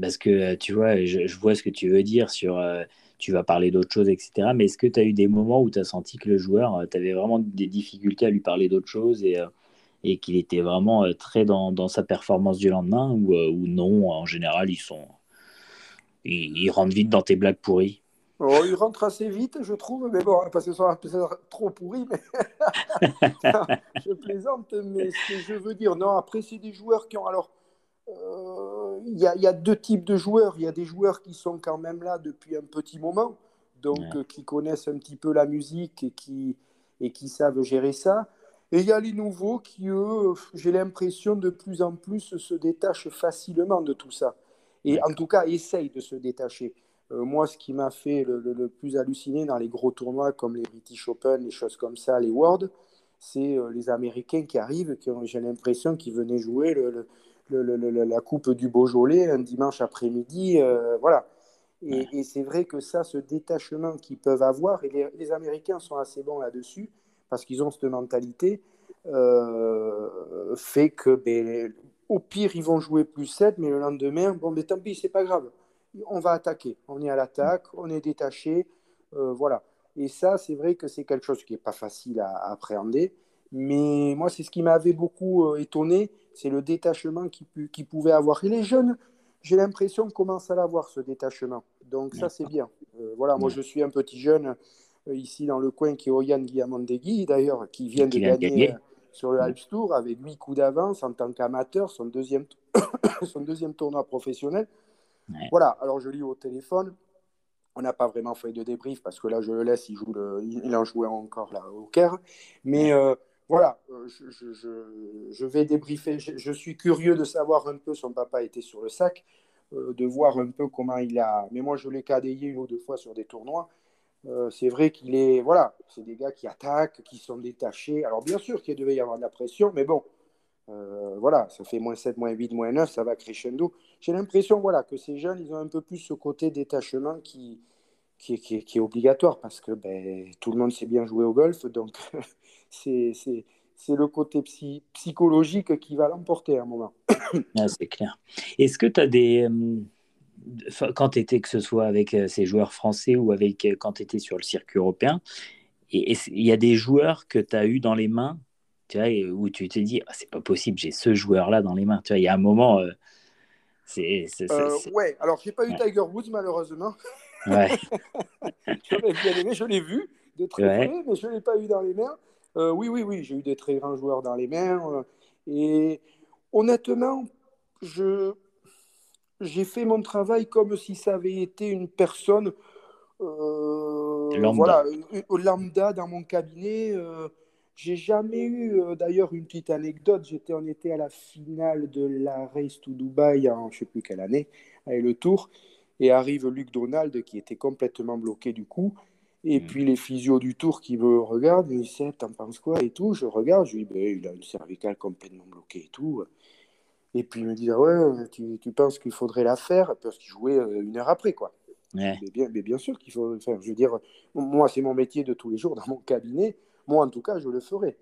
parce que tu vois, je, vois ce que tu veux dire sur, euh, tu vas parler d'autres choses, etc. Mais est-ce que tu as eu des moments où tu as senti que le joueur, euh, tu avais vraiment des difficultés à lui parler d'autres choses et, et qu'il était vraiment très dans, dans, sa performance du lendemain ou, ou non, en général, ils sont, il, rentre vite dans tes blagues pourries. Oh, il rentre assez vite, je trouve, mais bon, parce que ça trop pourri, mais je plaisante, mais ce que je veux dire, non, après, c'est des joueurs qui ont. Alors, euh, il y, y, a deux types de joueurs. Il y a des joueurs qui sont quand même là depuis un petit moment, donc euh, qui connaissent un petit peu la musique et qui, et qui savent gérer ça. Et il y a les nouveaux qui, eux, j'ai l'impression, de plus en plus se détachent facilement de tout ça et en tout cas essaye de se détacher. Euh, moi, ce qui m'a fait le, plus halluciner dans les gros tournois comme les British Open, les choses comme ça, les Worlds, c'est euh, les Américains qui arrivent, qui j'ai l'impression qu'ils venaient jouer le, la Coupe du Beaujolais un dimanche après-midi. Euh, voilà. Et, c'est vrai que ça, ce détachement qu'ils peuvent avoir, et les, Américains sont assez bons là-dessus, parce qu'ils ont cette mentalité, fait que ben, au pire, ils vont jouer plus 7, mais le lendemain, bon, mais tant pis, c'est pas grave. On va attaquer. On est à l'attaque, on est détaché. Euh, voilà. Et ça, c'est vrai que c'est quelque chose qui n'est pas facile à, appréhender. Mais moi, c'est ce qui m'avait beaucoup euh, étonné, c'est le détachement qu'il qui pouvait avoir. Et les jeunes, j'ai l'impression, commencent à l'avoir, ce détachement. Donc ça, c'est bien. Euh, voilà, moi, je suis un petit jeune ici dans le coin qui est Oyan Guillamondegui, d'ailleurs, qui vient de gagner sur le Alps Tour avec 8 coups d'avance en tant qu'amateur, son deuxième, son deuxième tournoi professionnel. Voilà, alors je lis au téléphone. On n'a pas vraiment fait de débrief parce que là, je le laisse, il, joue le, il en jouait encore là au Caire. Mais euh, voilà, euh, je, je, je, vais débriefer. Je, suis curieux de savoir un peu, son papa était sur le sac, euh, de voir un peu comment il a. Mais moi, je l'ai cadayé une ou deux fois sur des tournois. Euh, c'est vrai qu'il est, voilà, c'est des gars qui attaquent, qui sont détachés. Alors bien sûr qu'il devait y avoir de la pression, mais bon, euh, voilà, ça fait moins 7, moins 8, moins 9, ça va crescendo. J'ai l'impression, voilà, que ces jeunes, ils ont un peu plus ce côté détachement qui, qui, qui, est obligatoire parce que ben, tout le monde sait bien jouer au golf, donc c'est le côté psychologique qui va l'emporter à un moment. Ah, c'est clair. Est-ce que tu as des, euh, quand tu étais, que ce soit avec euh, ces joueurs français ou avec euh, quand tu étais sur le circuit européen, et il y a des joueurs que tu as eu dans les mains, tu vois, où tu t'es dit, ah, c'est pas possible, j'ai ce joueur-là dans les mains. Tu vois, il y a un moment. Euh, c'est, ouais, alors j'ai pas eu Tiger Woods malheureusement. Ouais. J'aurais bien aimé, je l'ai vu de très près, mais je ne l'ai pas eu dans les mains. oui, oui, oui, j'ai eu des très grands joueurs dans les mains. et honnêtement, je j'ai fait mon travail comme si ça avait été une personne euh, lambda. voilà, lambda dans mon cabinet. Euh, J'ai jamais eu, euh, d'ailleurs, une petite anecdote. J'étais, on était à la finale de la Race to Dubaï en je sais plus quelle année, avec le Tour, et arrive Luc Donald qui était complètement bloqué du coup. Et mm. puis les physios du Tour qui me regardent, ils disent T'en penses quoi et tout? Je regarde, je dis ben, Il a une cervicale complètement bloquée et tout. Et puis il me dit ah Ouais, tu, tu penses qu'il faudrait la faire Parce qu'il jouait euh, une heure après, quoi. Mais, bien, mais bien sûr qu'il faut faire. Je veux dire, moi, c'est mon métier de tous les jours dans mon cabinet. Moi, en tout cas, je le ferai.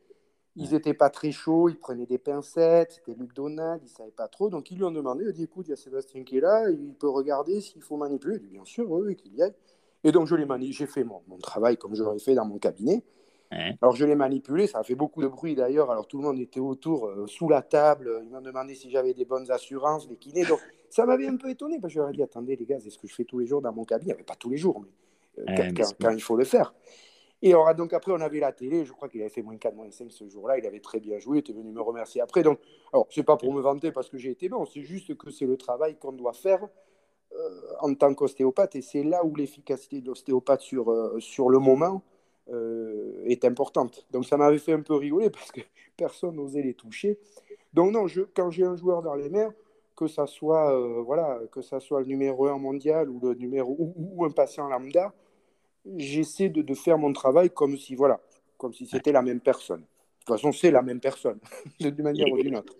Ils n'étaient pas très chauds, ils prenaient des pincettes, c'était Luc Donald, ils ne savaient pas trop. Donc, ils lui ont demandé, il a dit, écoute, il y a Sébastien qui est là, il peut regarder s'il faut manipuler. Il dit, bien sûr, oui, qu'il y aille. Et donc, je l'ai manipulé, j'ai fait mon, mon, travail comme je l'aurais fait dans mon cabinet. Alors, je l'ai manipulé, ça a fait beaucoup de bruit d'ailleurs. Alors, tout le monde était autour, euh, sous la table. Ils m'ont demandé si j'avais des bonnes assurances, les kinés. Donc, ça m'avait un peu étonné parce que je leur ai dit, attendez, les gars, c'est ce que je fais tous les jours dans mon cabinet. Pas tous les jours, mais euh, quand, il faut le faire. Et donc après, on avait la télé. Je crois qu'il avait fait moins 4, moins 5 ce jour-là. Il avait très bien joué. Il était venu me remercier après. Donc, alors, c'est pas pour me vanter parce que j'ai été bon. C'est juste que c'est le travail qu'on doit faire euh, en tant qu'ostéopathe. Et c'est là où l'efficacité de l'ostéopathe sur, sur le moment euh, est importante. Donc, ça m'avait fait un peu rigoler parce que personne n'osait les toucher. Donc, non, je, quand j'ai un joueur dans les mers, que ça soit voilà que ça soit le numéro 1 mondial ou le numéro ou un patient lambda j'essaie de, faire mon travail comme si, voilà, comme si c'était la même personne. De toute façon, c'est la même personne, d'une manière ou d'une autre.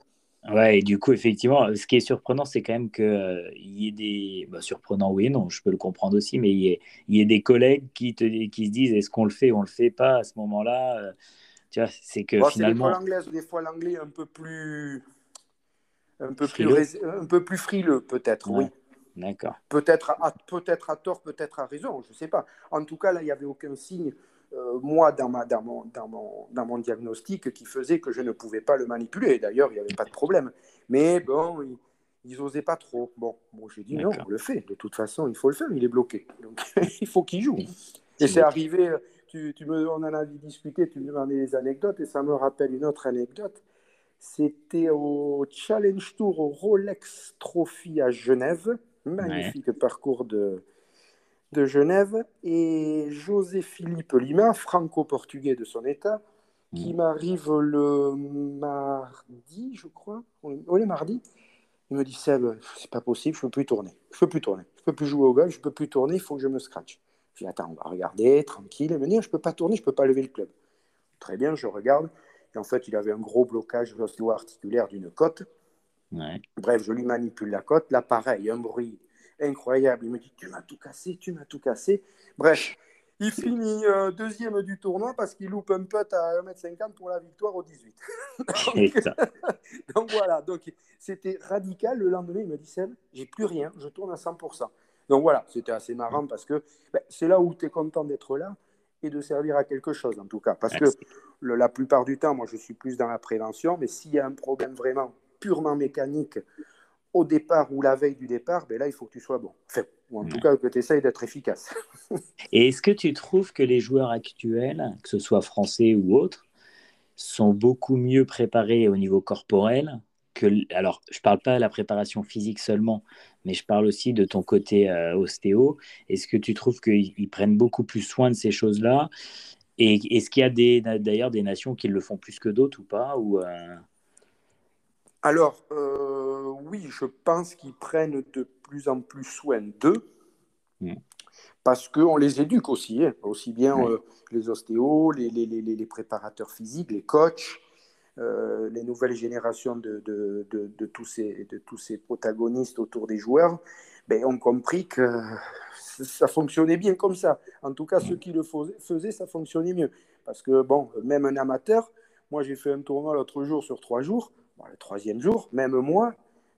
Ouais, et du coup, effectivement, ce qui est surprenant, c'est quand même qu'il euh, y ait des. Bah, surprenant, oui non, je peux le comprendre aussi, mais il y ait, des collègues qui, te, qui se disent est-ce qu'on le fait ou on le fait pas à ce moment-là euh, Tu vois, c'est que finalement. Des fois l'anglais, des fois l'anglais un peu plus. Un peu, plus, un peu plus frileux, peut-être, oui. D'accord. Peut-être à, peut à tort, peut-être à raison, je ne sais pas. En tout cas, là, il n'y avait aucun signe, moi, dans, ma, dans, mon, dans, mon, dans mon diagnostic, qui faisait que je ne pouvais pas le manipuler. D'ailleurs, il n'y avait pas de problème. Mais bon, ils n'osaient pas trop. Bon, bon j'ai dit non, on le fait. De toute façon, il faut le faire, il est bloqué. Donc, il faut qu'il joue. Et c'est arrivé, tu, tu me, on en a discuté, tu me demandais des anecdotes, et ça me rappelle une autre anecdote. C'était au Challenge Tour au Rolex Trophy à Genève magnifique parcours de, de Genève. Et José Philippe Lima, franco-portugais de son état, qui mm. m'arrive le mardi, je crois. Oui, le mardi. Il me dit Seb, c'est pas possible, je peux plus tourner. Je peux plus tourner. Je peux plus jouer au golf, je peux plus tourner, il faut que je me scratch. Je dis Attends, on va regarder, tranquille. Il me dit Je peux pas tourner, je peux pas lever le club. Très bien, je regarde. Et en fait, il avait un gros blocage ostéo-articulaire d'une côte. Bref, je lui manipule la côte. Là, pareil, un bruit incroyable. Il me dit Tu m'as tout cassé, tu m'as tout cassé. Bref, il finit euh, deuxième du tournoi parce qu'il loupe un putt à 1m50 pour la victoire au 18. donc, voilà, donc c'était radical. Le lendemain, il me dit Seb, j'ai plus rien, je tourne à 100%. Donc voilà, c'était assez marrant parce que ben, c'est là où tu es content d'être là et de servir à quelque chose en tout cas. Parce que la plupart du temps, moi je suis plus dans la prévention, mais s'il y a un problème vraiment purement mécanique au départ ou la veille du départ, ben là, il faut que tu sois bon. ou en tout cas, que tu essayes d'être efficace. Et est-ce que tu trouves que les joueurs actuels, que ce soit français ou autres, sont beaucoup mieux préparés au niveau corporel que, alors, je ne parle pas de la préparation physique seulement, mais je parle aussi de ton côté euh, ostéo. Est-ce que tu trouves qu'ils prennent beaucoup plus soin de ces choses-là? Et est-ce qu'il y a d'ailleurs des, nations qui le font plus que d'autres ou pas? Ou, euh, alors, euh, oui, je pense qu'ils prennent de plus en plus soin d'eux, mm. parce qu'on les éduque aussi, hein. aussi bien euh, les ostéos, les, les, les, préparateurs physiques, les coachs, euh, les nouvelles générations de, de, de, tous ces, de tous ces protagonistes autour des joueurs, ben, ont compris que ça fonctionnait bien comme ça. En tout cas, ceux mm. qui le faisaient, ça fonctionnait mieux. Parce que, bon, même un amateur, moi j'ai fait un tournoi l'autre jour sur trois jours, le troisième jour, même moi,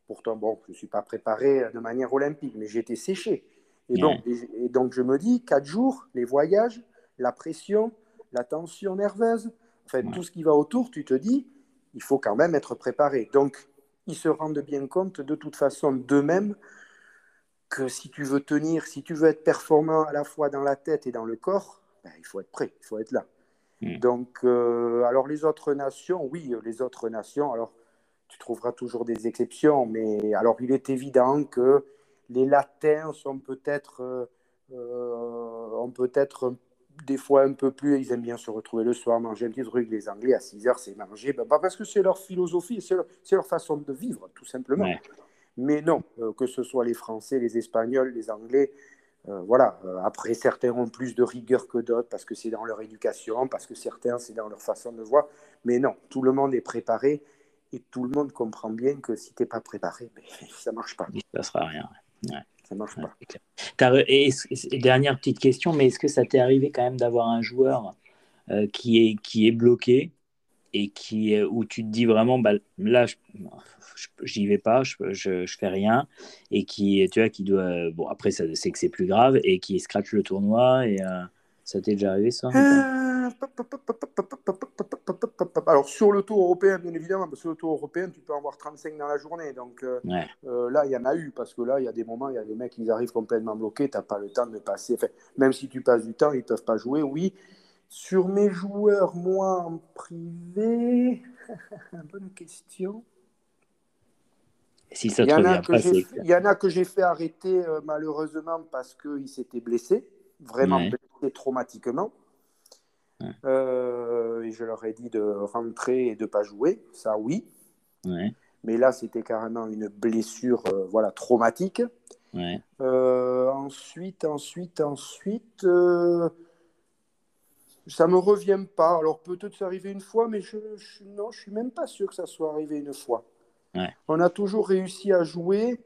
pourtant, bon, je ne suis pas préparé de manière olympique, mais j'étais séché. Et, et, donc, je me dis, quatre jours, les voyages, la pression, la tension nerveuse, enfin, tout ce qui va autour, tu te dis, il faut quand même être préparé. Donc, ils se rendent bien compte de toute façon d'eux-mêmes que si tu veux tenir, si tu veux être performant à la fois dans la tête et dans le corps, ben, il faut être prêt, il faut être là. Hmm. Donc, euh, alors les autres nations, oui, les autres nations, alors tu trouveras toujours des exceptions, mais alors il est évident que les latins sont peut-être euh, euh, ont peut-être des fois un peu plus, ils aiment bien se retrouver le soir, manger un petit truc. Les Anglais, à 6 heures, c'est manger. Ben, parce que c'est leur philosophie, c'est leur, façon de vivre, tout simplement. Mais non, euh, que ce soit les Français, les Espagnols, les Anglais, euh, voilà. Euh, après, certains ont plus de rigueur que d'autres parce que c'est dans leur éducation, parce que certains, c'est dans leur façon de voir. Mais non, tout le monde est préparé et tout le monde comprend bien que si tu n'es pas préparé, ça ne marche pas. Il ne passera rien. Ça marche pas. Et, dernière petite question, mais est-ce que ça t'est arrivé quand même d'avoir un joueur qui, est, qui est bloqué et qui, où tu te dis vraiment, bah, là, je, j'y vais pas, je, je, fais rien, et qui, tu vois, qui doit, bon, après, c'est que c'est plus grave, et qui scratch le tournoi, et ça t'est déjà arrivé, ça Alors, sur le tour européen, bien évidemment, parce que sur le tour européen, tu peux en avoir 35 dans la journée, donc là, il y en a eu, parce que là, il y a des moments, il y a des mecs, ils arrivent complètement bloqués, tu n'as pas le temps de passer, enfin, même si tu passes du temps, ils ne peuvent pas jouer, oui. Sur mes joueurs, moi, en privé, bonne question. Il, y en a que il y en a que j'ai fait arrêter euh, malheureusement parce qu'il s'était blessé, vraiment blessé traumatiquement. Euh, et je leur ai dit de rentrer et de ne pas jouer, ça oui. Mais là, c'était carrément une blessure euh, voilà, traumatique. ensuite, ensuite, ensuite, ça me revient pas. Alors peut-être c'est arrivé une fois, mais je, je, non, je suis même pas sûr que ça soit arrivé une fois. On a toujours réussi à jouer.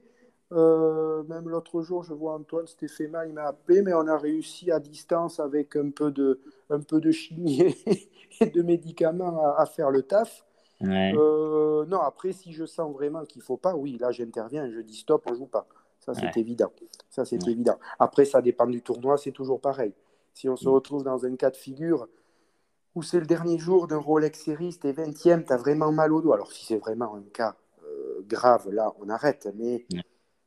Euh, même l'autre jour, je vois Antoine Stéphema, il m'a appelé, mais on a réussi à distance avec un peu de, un peu de chimie et de médicaments à, faire le taf. Euh, non, après, si je sens vraiment qu'il faut pas, oui, là j'interviens, je dis stop, on joue pas. Ça, c'est évident. Ça, c'est évident. Après, ça dépend du tournoi, c'est toujours pareil. Si on se mm. retrouve dans un cas de figure où c'est le dernier jour d'un Rolex Series, t'es 20e, tu as vraiment mal au dos. Alors, si c'est vraiment un cas grave, là, on arrête. Mais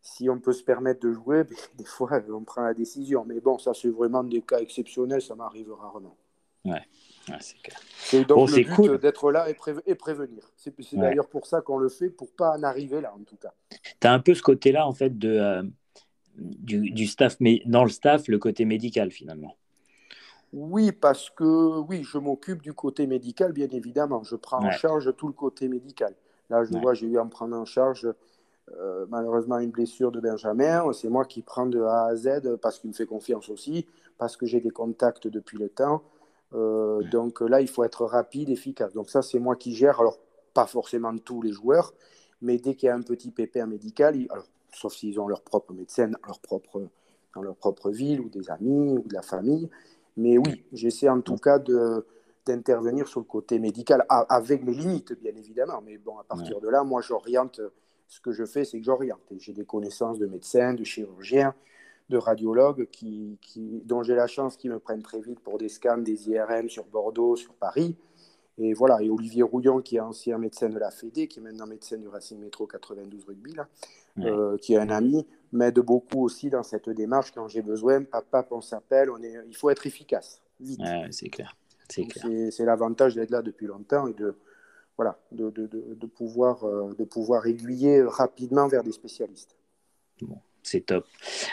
si on peut se permettre de jouer, ben, des fois, on prend la décision. Mais bon, ça, c'est vraiment des cas exceptionnels, ça m'arrive rarement. Ouais, c'est clair. C'est donc le but d'être là et, prévenir. C'est d'ailleurs pour ça qu'on le fait, pour pas en arriver là, en tout cas. Tu as un peu ce côté-là, en fait, de, euh, du, staff, mais dans le staff, le côté médical, finalement. Oui, parce que oui, je m'occupe du côté médical, bien évidemment. Je prends en charge tout le côté médical. Là, je vois, j'ai eu à me prendre en charge euh, malheureusement une blessure de Benjamin. C'est moi qui prends de A à Z parce qu'il me fait confiance aussi, parce que j'ai des contacts depuis le temps. Euh, donc là, il faut être rapide, efficace. Donc ça, c'est moi qui gère. Alors, pas forcément tous les joueurs, mais dès qu'il y a un petit pépin médical, alors, sauf s'ils ont leur propre médecin dans leur propre, dans leur propre ville, ou des amis, ou de la famille. Mais oui, j'essaie en tout cas de, d'intervenir sur le côté médical, avec mes limites, bien évidemment. Mais bon, à partir de là, moi, j'oriente. Ce que je fais, c'est que j'oriente. J'ai des connaissances de médecins, de chirurgiens, de radiologues qui, qui dont j'ai la chance qu'ils me prennent très vite pour des scans, des IRM sur Bordeaux, sur Paris. Et voilà, et Olivier Rouillon, qui est ancien médecin de la Fédé, qui est maintenant médecin du Racing Métro 92 Rugby, là, euh, qui est un ami, m'aide beaucoup aussi dans cette démarche quand j'ai besoin. Papa, on s'appelle, on est, il faut être efficace, vite. c'est clair. C'est l'avantage d'être là depuis longtemps et de, voilà, de, de, de, pouvoir, euh, de pouvoir aiguiller rapidement vers des spécialistes. C'est top.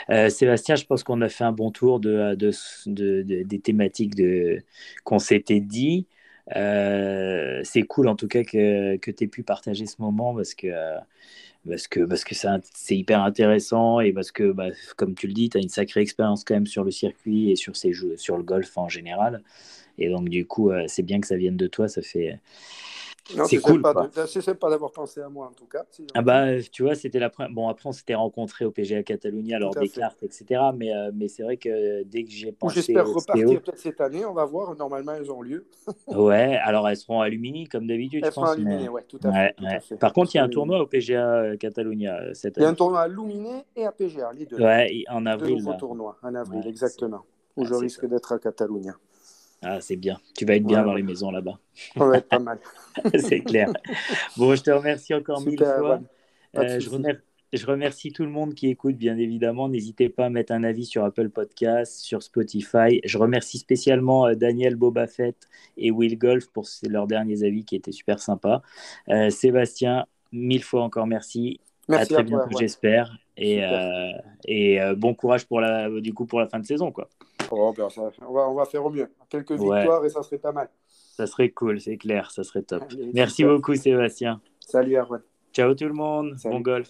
Euh, Sébastien, je pense qu'on a fait un bon tour de, des thématiques qu'on s'était dit. Euh, c'est cool en tout cas que, que tu aies pu partager ce moment parce que, parce que, parce que c'est hyper intéressant et parce que, bah, comme tu le dis, tu as une sacrée expérience quand même sur le circuit et sur, ces sur le golf en général. Et donc, du coup, c'est bien que ça vienne de toi, ça fait. C'est cool. C'est sympa d'avoir pensé à moi, en tout cas. ah bah, tu vois, c'était la première. Bon, après, on s'était rencontrés au PGA Catalunya lors des cartes, etc. Mais, euh, mais c'est vrai que dès que j'ai pensé. J'espère repartir peut-être cette année, on va voir. Normalement, elles ont lieu. ouais, alors elles seront à Lumini, comme d'habitude. Elles seront à Lumini, ouais, tout à, fait, Par contre, il y a un tournoi au PGA Catalunya euh, cette année. Il y a un tournoi à Lumini et à PGA, les deux. Ouais, en avril. Deux tournois, en avril, exactement. Où je risque d'être à Catalunya. Ah, c'est bien. Tu vas être bien dans les maisons là-bas. On va être pas mal. c'est clair. Bon, je te remercie encore mille fois. Euh, je, remercie, tout le monde qui écoute, bien évidemment. N'hésitez pas à mettre un avis sur Apple Podcast, sur Spotify. Je remercie spécialement euh, Daniel Bobafett et Will Golf pour leurs derniers avis qui étaient super sympas. Euh, Sébastien, mille fois encore merci. Merci à très bientôt, j'espère. Et, et bon courage pour la, du coup, pour la fin de saison. Quoi. Oh, ben, on, va, on va faire au mieux. Quelques victoires et ça serait pas mal. Ça serait cool, c'est clair, ça serait top. Merci beaucoup, Sébastien. Salut, Arwan. Ciao tout le monde. Bon golf.